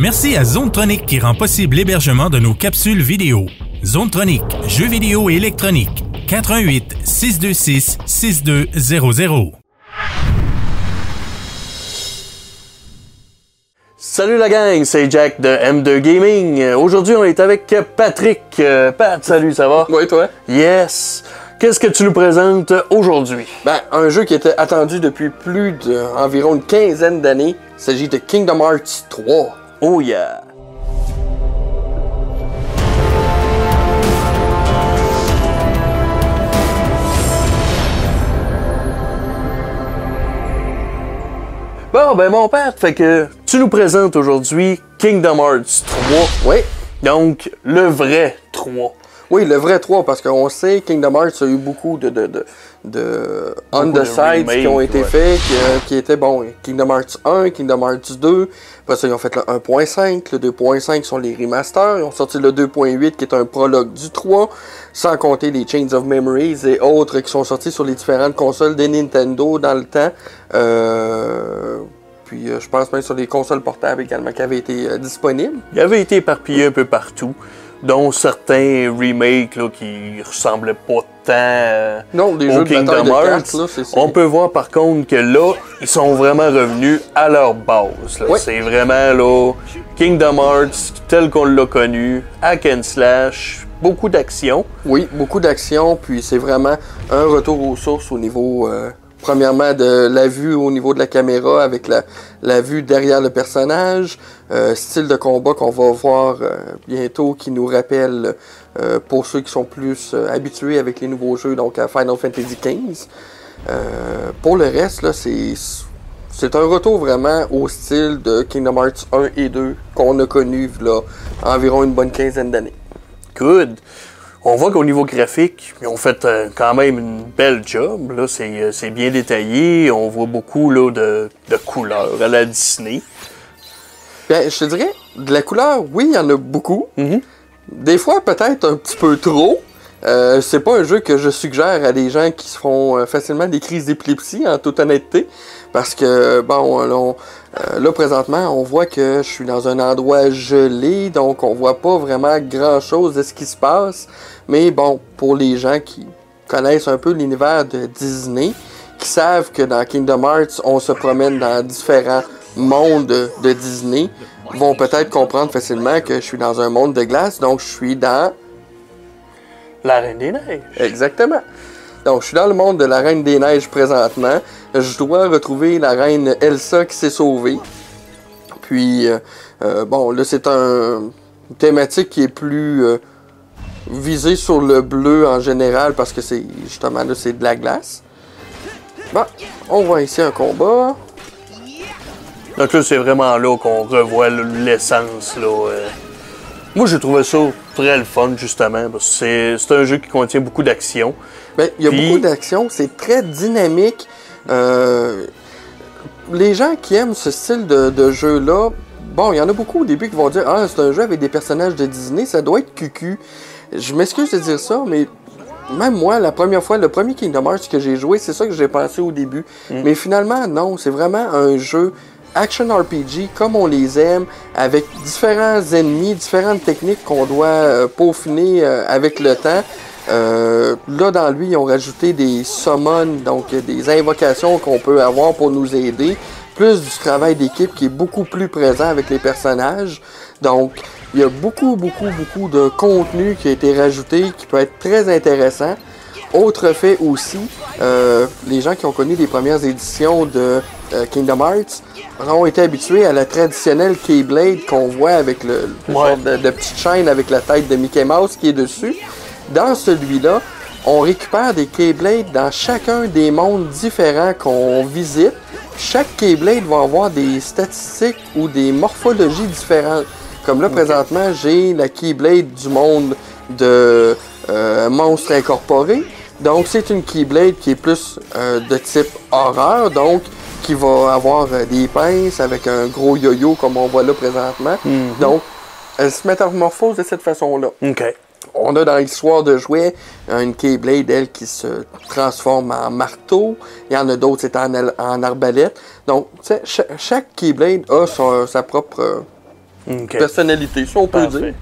Merci à Zonetronic qui rend possible l'hébergement de nos capsules vidéo. Zonetronic, jeux vidéo et électronique. 88 626 6200. Salut la gang, c'est Jack de M2 Gaming. Aujourd'hui, on est avec Patrick. Euh, Pat, salut, ça va? Oui, toi? Yes. Qu'est-ce que tu nous présentes aujourd'hui? Ben, un jeu qui était attendu depuis plus d'environ une quinzaine d'années. Il s'agit de Kingdom Hearts 3. Oh yeah! Bon, ben mon père, fait que tu nous présentes aujourd'hui Kingdom Hearts 3. Oui. Donc, le vrai 3. Oui, le vrai 3, parce qu'on sait Kingdom Hearts a eu beaucoup de, de, de, de on the side qui ont été faits, qui, euh, qui, étaient, bon, Kingdom Hearts 1, Kingdom Hearts 2, après ça, ils ont fait le 1.5, le 2.5 sont les remasters, ils ont sorti le 2.8 qui est un prologue du 3, sans compter les Chains of Memories et autres qui sont sortis sur les différentes consoles des Nintendo dans le temps. Euh, puis euh, je pense même sur les consoles portables également qui avaient été euh, disponibles. Il avait été éparpillé un peu partout dont certains remakes là, qui ressemblaient pas tant euh, non, des jeux Kingdom de Hearts. là, On peut voir par contre que là, ils sont vraiment revenus à leur base. C'est vraiment là, Kingdom Hearts tel qu'on l'a connu, hack and slash, beaucoup d'action. Oui, beaucoup d'action, puis c'est vraiment un retour aux sources au niveau euh, Premièrement, de la vue au niveau de la caméra avec la, vue derrière le personnage, euh, style de combat qu'on va voir euh, bientôt qui nous rappelle, euh, pour ceux qui sont plus habitués avec les nouveaux jeux, donc à Final Fantasy XV. pour le reste, c'est, c'est un retour vraiment au style de Kingdom Hearts 1 et 2 qu'on a connu là, environ une bonne quinzaine d'années. Good on voit qu'au niveau graphique, ils ont fait euh, quand même une belle job. Là, c'est, euh, bien détaillé. On voit beaucoup là, de, de couleurs à la Disney. Bien, je te dirais, de la couleur, oui, il y en a beaucoup. Mm-hmm. Des fois, peut-être un petit peu trop. Euh, c'est pas un jeu que je suggère à des gens qui se font euh, facilement des crises d'épilepsie, en toute honnêteté. Parce que, bon, euh, là, présentement, on voit que je suis dans un endroit gelé, donc on voit pas vraiment grand-chose de ce qui se passe. Mais bon, pour les gens qui connaissent un peu l'univers de Disney, qui savent que dans Kingdom Hearts, on se promène dans différents mondes de Disney, vont peut-être comprendre facilement que je suis dans un monde de glace, donc je suis dans la Reine des Neiges. Exactement. Donc, je suis dans le monde de la Reine des Neiges présentement. Je dois retrouver la Reine Elsa qui s'est sauvée. Puis, euh, euh, bon, là, c'est un, une thématique qui est plus euh, visée sur le bleu en général parce que c'est justement là, c'est de la glace. Bon, on voit ici un combat. Donc là, c'est vraiment là qu'on revoit l'essence, là. Moi, j'ai trouvé ça très le fun, justement. C'est un jeu qui contient beaucoup d'action. Ben, il y a beaucoup d'action, c'est très dynamique. Euh, les gens qui aiment ce style de, jeu-là, bon, il y en a beaucoup au début qui vont dire Ah, c'est un jeu avec des personnages de Disney, ça doit être cucu. Je m'excuse de dire ça, mais même moi, la première fois, le premier Kingdom Hearts que j'ai joué, c'est ça que j'ai pensé au début. Mm. Mais finalement, non, c'est vraiment un jeu action RPG comme on les aime, avec différents ennemis, différentes techniques qu'on doit euh, peaufiner euh, avec le temps. Euh, là, dans lui, ils ont rajouté des summons, donc des invocations qu'on peut avoir pour nous aider, plus du travail d'équipe qui est beaucoup plus présent avec les personnages. Donc, il y a beaucoup, beaucoup, beaucoup de contenu qui a été rajouté qui peut être très intéressant. Autre fait aussi, euh, les gens qui ont connu les premières éditions de euh, Kingdom Hearts ont été habitués à la traditionnelle Keyblade qu'on voit avec le, de, petite chaîne avec la tête de Mickey Mouse qui est dessus. Dans celui-là, on récupère des Keyblades dans chacun des mondes différents qu'on visite. Chaque Keyblade va avoir des statistiques ou des morphologies différentes. Comme là, présentement, j'ai la Keyblade du monde de euh, monstres incorporés. Donc, c'est une Keyblade qui est plus euh, de type horreur, donc qui va avoir euh, des pinces avec un gros yo-yo comme on voit là présentement. Mhm. Donc, elle se métamorphose de cette façon-là. OK. On a dans l'histoire de jouets une Keyblade, elle, qui se transforme en marteau. Il y en a d'autres, c'est en, en, arbalète. Donc, chaque, chaque Keyblade a sa propre Ok. personnalité, si on peut Parfait. dire.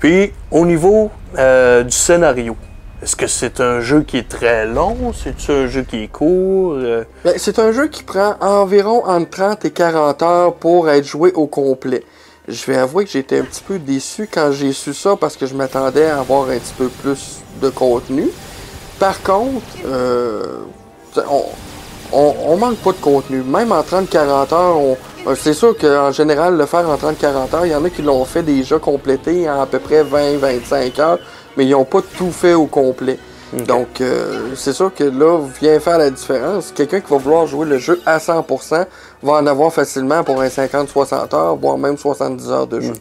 Puis, au niveau euh, du scénario, est-ce que c'est un jeu qui est très long? C'est un jeu qui est court? Euh, Ben, c'est un jeu qui prend environ entre 30 et 40 heures pour être joué au complet. Je vais avouer que j'étais un petit peu déçu quand j'ai su ça parce que je m'attendais à avoir un petit peu plus de contenu. Par contre, euh, on, on, on manque pas de contenu. Même en 30-40 heures, euh, c'est sûr qu'en général, le faire en 30-40 heures, il y en a qui l'ont fait déjà complété en à peu près 20-25 heures, mais ils n'ont pas tout fait au complet. Donc, euh, c'est sûr que là, vient faire la différence. Quelqu'un qui va vouloir jouer le jeu à 100% va en avoir facilement pour un 50-60 heures, voire même 70 heures de jeu.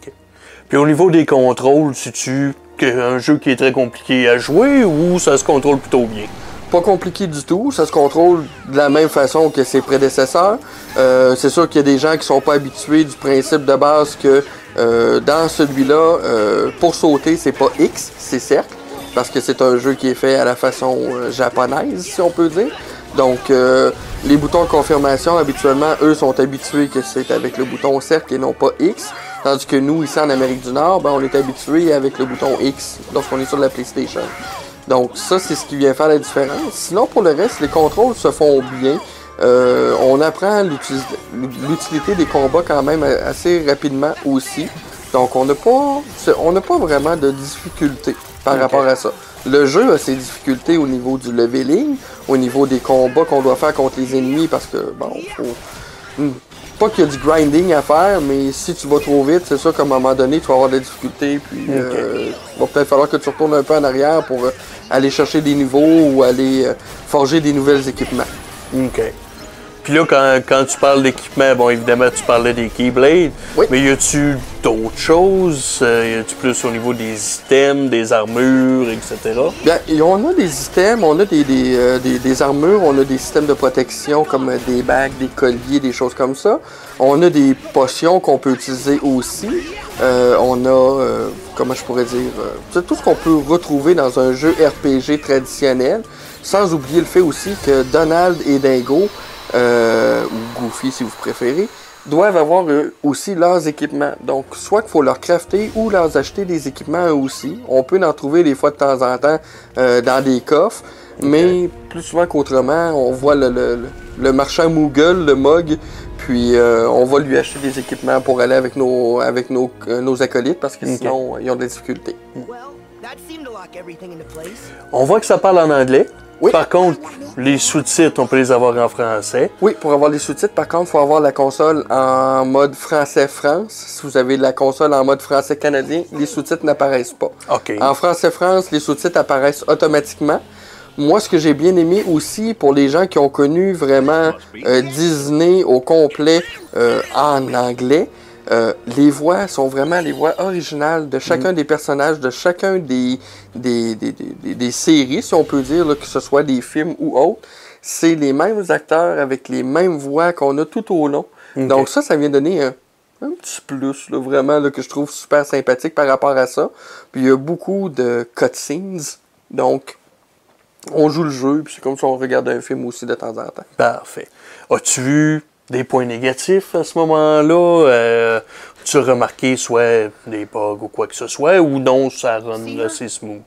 Puis, au niveau des contrôles, c'est-tu que- un jeu qui est très compliqué à jouer ou ça se contrôle plutôt bien? Pas compliqué du tout, ça se contrôle de la même façon que ses prédécesseurs. Euh, c'est sûr qu'il y a des gens qui sont pas habitués du principe de base que euh, dans celui-là, euh, pour sauter, c'est pas X, c'est cercle, parce que c'est un jeu qui est fait à la façon euh, japonaise, si on peut dire. Donc, euh, les boutons de confirmation, habituellement, eux sont habitués que c'est avec le bouton cercle et non pas X. Tandis que nous, ici en Amérique du Nord, ben, on est habitué avec le bouton X lorsqu'on est sur la PlayStation. Donc ça, c'est ce qui vient faire la différence. Sinon, pour le reste, les contrôles se font bien. Euh, on apprend l'utilité des combats quand même a- assez rapidement aussi. Donc on n'a pas, on n'a pas vraiment de difficulté par rapport à ça. Le jeu a ses difficultés au niveau du leveling, au niveau des combats qu'on doit faire contre les ennemis parce que bon, faut, Hmm. pas qu'il y a du grinding à faire, mais si tu vas trop vite, c'est sûr qu'à un moment donné, tu vas avoir des difficultés. Puis, euh, il va peut-être falloir que tu retournes un peu en arrière pour euh, aller chercher des niveaux ou aller euh, forger des nouvelles équipements. OK. Puis là, quand, quand tu parles d'équipement, bon, évidemment, tu parlais des Keyblades. Oui. Mais y a-tu d'autres choses? Euh, y a-tu plus au niveau des items, des armures, etc.? Bien, on a des items, on a des, des, euh, des- des armures, on a des systèmes de protection comme euh, des bagues, des colliers, des choses comme ça. On a des potions qu'on peut utiliser aussi. Euh, on a, euh, comment je pourrais dire, c'est tout ce qu'on peut retrouver dans un jeu RPG traditionnel. Sans oublier le fait aussi que Donald et Dingo, euh, ou Goofy si vous préférez, doivent avoir eux aussi leurs équipements. Donc, soit qu'il faut leur crafter ou leur acheter des équipements eux aussi. On peut en trouver des fois de temps en temps euh, dans des coffres, mais plus souvent qu'autrement, on voit le, le- le- le marchand Moogle, le Mog, puis euh, on va lui acheter des équipements pour aller avec nos, avec nos, euh, nos acolytes parce que Ok. sinon, ils ont des difficultés. Well, that seemed to lock everything into place. On voit que ça parle en anglais. Oui. Par contre, les sous-titres, on peut les avoir en français. Oui, pour avoir les sous-titres, par contre, il faut avoir la console en mode français-France. Si vous avez la console en mode français-canadien, les sous-titres n'apparaissent pas. OK. En français-France, les sous-titres apparaissent automatiquement. Moi, ce que j'ai bien aimé aussi pour les gens qui ont connu vraiment euh, Disney au complet euh, en anglais, euh, les voix sont vraiment les voix originales de chacun des personnages, de chacun des, des, des, des- des- des séries, si on peut dire, là, que ce soit des films ou autres. C'est les mêmes acteurs avec les mêmes voix qu'on a tout au long. Donc ça, ça vient donner un, un petit plus, là, vraiment, là, que je trouve super sympathique par rapport à ça. Puis il y a beaucoup de cutscenes. Donc, on joue le jeu, puis c'est comme si on regarde un film aussi de temps en temps. Parfait. As-tu vu des points négatifs à ce moment-là? Euh, tu as remarqué soit des bugs ou quoi que ce soit, ou non, ça run assez smooth?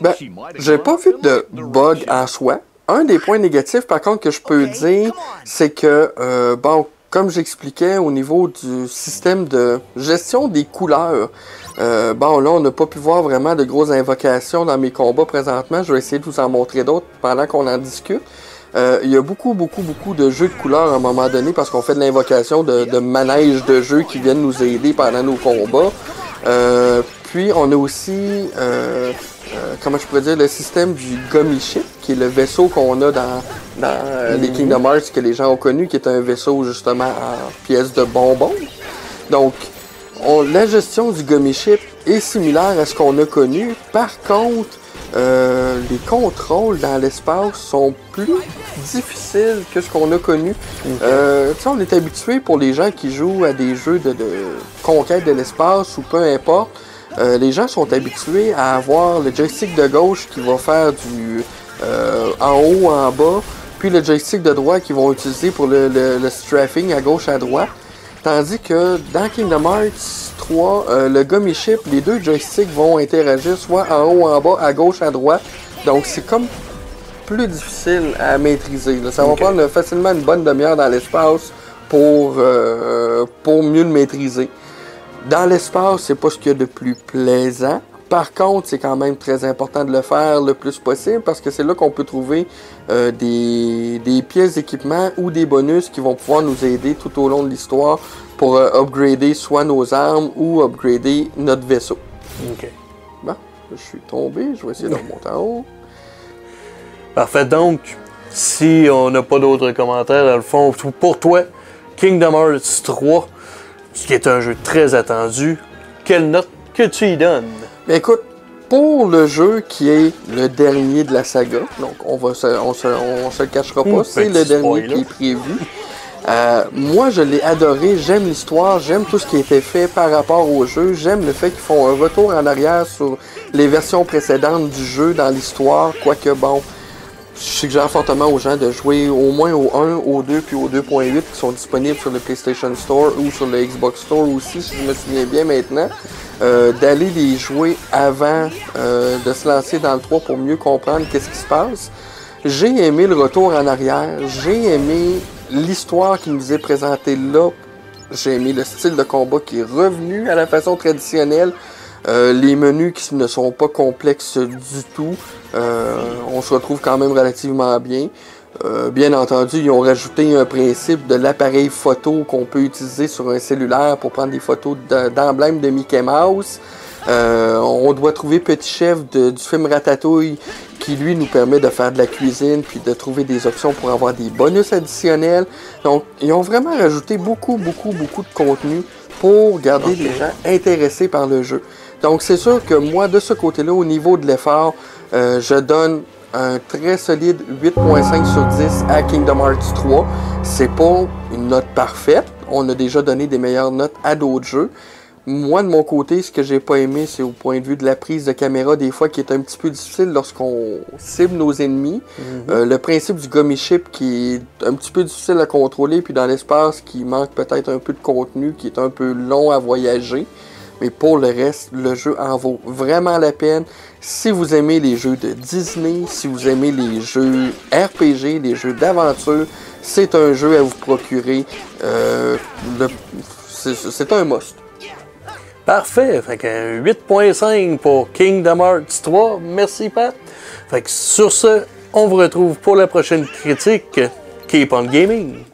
Ben, j'ai pas vu de bug en soi. Un des points négatifs, par contre, que je peux dire, c'est que, euh, bon, comme j'expliquais au niveau du système de gestion des couleurs, euh, bon, là, on n'a pas pu voir vraiment de grosses invocations dans mes combats présentement. Je vais essayer de vous en montrer d'autres pendant qu'on en discute. Euh, il y a beaucoup, beaucoup, beaucoup de jeux de couleurs à un moment donné parce qu'on fait de l'invocation de, de manèges de jeux qui viennent nous aider pendant nos combats. Euh, puis on a aussi, euh, comment je pourrais dire, le système du Gummy Ship, qui est le vaisseau qu'on a dans, dans les Kingdom Hearts que les gens ont connu, qui est un vaisseau justement en pièces de bonbons. Donc, on- la gestion du Gummy Ship est similaire à ce qu'on a connu. Par contre, euh, les contrôles dans l'espace sont plus difficiles que ce qu'on a connu. Euh, tu sais, on est habitué pour les gens qui jouent à des jeux de, de conquête de l'espace ou peu importe. euh, les gens sont habitués à avoir le joystick de gauche qui va faire du euh, en haut, en bas, puis le joystick de droite qu'ils vont utiliser pour le, le- le strafing à gauche, à droite. Tandis que dans Kingdom Hearts 3, euh, le gummy ship, les deux joysticks vont interagir soit en haut, en bas, à gauche, à droite. Donc c'est comme plus difficile à maîtriser. là. Ça va prendre facilement une bonne demi-heure dans l'espace pour, euh, pour mieux le maîtriser. Dans l'espace, c'est pas ce qu'il y a de plus plaisant. Par contre, c'est quand même très important de le faire le plus possible parce que c'est là qu'on peut trouver euh, des, des pièces d'équipement ou des bonus qui vont pouvoir nous aider tout au long de l'histoire pour euh, upgrader soit nos armes ou upgrader notre vaisseau. OK. Bon, je suis tombé, je vais essayer de remonter en haut. Parfait. Donc, si on n'a pas d'autres commentaires, dans le fond, pour toi, Kingdom Hearts 3, ce qui est un jeu très attendu, quelle note que tu y donnes? Écoute, pour le jeu qui est le dernier de la saga, donc on va se, on se, on se le cachera pas, c'est le dernier spoiler. qui est prévu. Euh, moi, je l'ai adoré, j'aime l'histoire, j'aime tout ce qui a été fait par rapport au jeu, j'aime le fait qu'ils font un retour en arrière sur les versions précédentes du jeu dans l'histoire, quoique bon, suggère fortement aux gens de jouer au moins au 1, au 2 puis au 2.8 qui sont disponibles sur le PlayStation Store ou sur le Xbox Store aussi, si je me souviens bien maintenant. Euh, d'aller les jouer avant euh, de se lancer dans le 3 pour mieux comprendre qu'est-ce qui se passe. J'ai aimé le retour en arrière, j'ai aimé l'histoire qui nous est présentée là, j'ai aimé le style de combat qui est revenu à la façon traditionnelle. Euh, les menus qui ne sont pas complexes du tout. Euh, on se retrouve quand même relativement bien. Euh, bien entendu, ils ont rajouté un principe de l'appareil photo qu'on peut utiliser sur un cellulaire pour prendre des photos de- d'emblèmes de Mickey Mouse. Euh, on doit trouver Petit Chef de- du film Ratatouille qui lui nous permet de faire de la cuisine puis de trouver des options pour avoir des bonus additionnels. Donc, ils ont vraiment rajouté beaucoup, beaucoup, beaucoup de contenu pour garder les gens intéressés par le jeu. Donc, c'est sûr que moi, de ce côté-là, au niveau de l'effort, euh, je donne un très solide 8.5 sur 10 à Kingdom Hearts 3. C'est pas une note parfaite. On a déjà donné des meilleures notes à d'autres jeux. Moi, de mon côté, ce que j'ai pas aimé, c'est au point de vue de la prise de caméra, des fois, qui est un petit peu difficile lorsqu'on cible nos ennemis. Euh, le principe du gummy ship qui est un petit peu difficile à contrôler, puis dans l'espace, qui manque peut-être un peu de contenu, qui est un peu long à voyager. Mais pour le reste, le jeu en vaut vraiment la peine. Si vous aimez les jeux de Disney, si vous aimez les jeux RPG, les jeux d'aventure, c'est un jeu à vous procurer. Euh, c'est un must. Parfait. Fait que 8.5 pour Kingdom Hearts 3. Merci, Pat. Fait que sur ce, on vous retrouve pour la prochaine critique. Keep on gaming.